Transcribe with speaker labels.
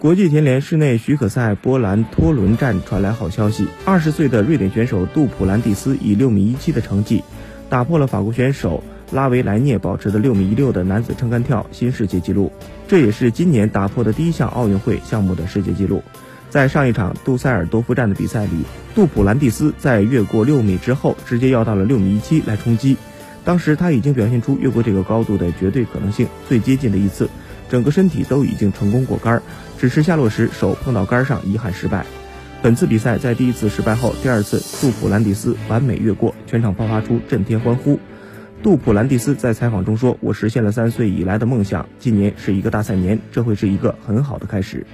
Speaker 1: 国际田联室内许可赛波兰托伦站传来好消息，二十岁的瑞典选手杜普兰蒂斯以六米一七的成绩，打破了法国选手拉维莱涅保持的六米一六的男子撑杆跳新世界纪录，这也是今年打破的第一项奥运会项目的世界纪录。在上一场杜塞尔多夫站的比赛里，杜普兰蒂斯在越过六米之后，直接要到了六米一七来冲击，当时他已经表现出越过这个高度的绝对可能性，最接近的一次。整个身体都已经成功过杆，只是下落时手碰到杆上，遗憾失败。本次比赛在第一次失败后，第二次杜普兰蒂斯完美越过，全场爆发出震天欢呼。杜普兰蒂斯在采访中说：“我实现了三岁以来的梦想，今年是一个大赛年，这会是一个很好的开始。”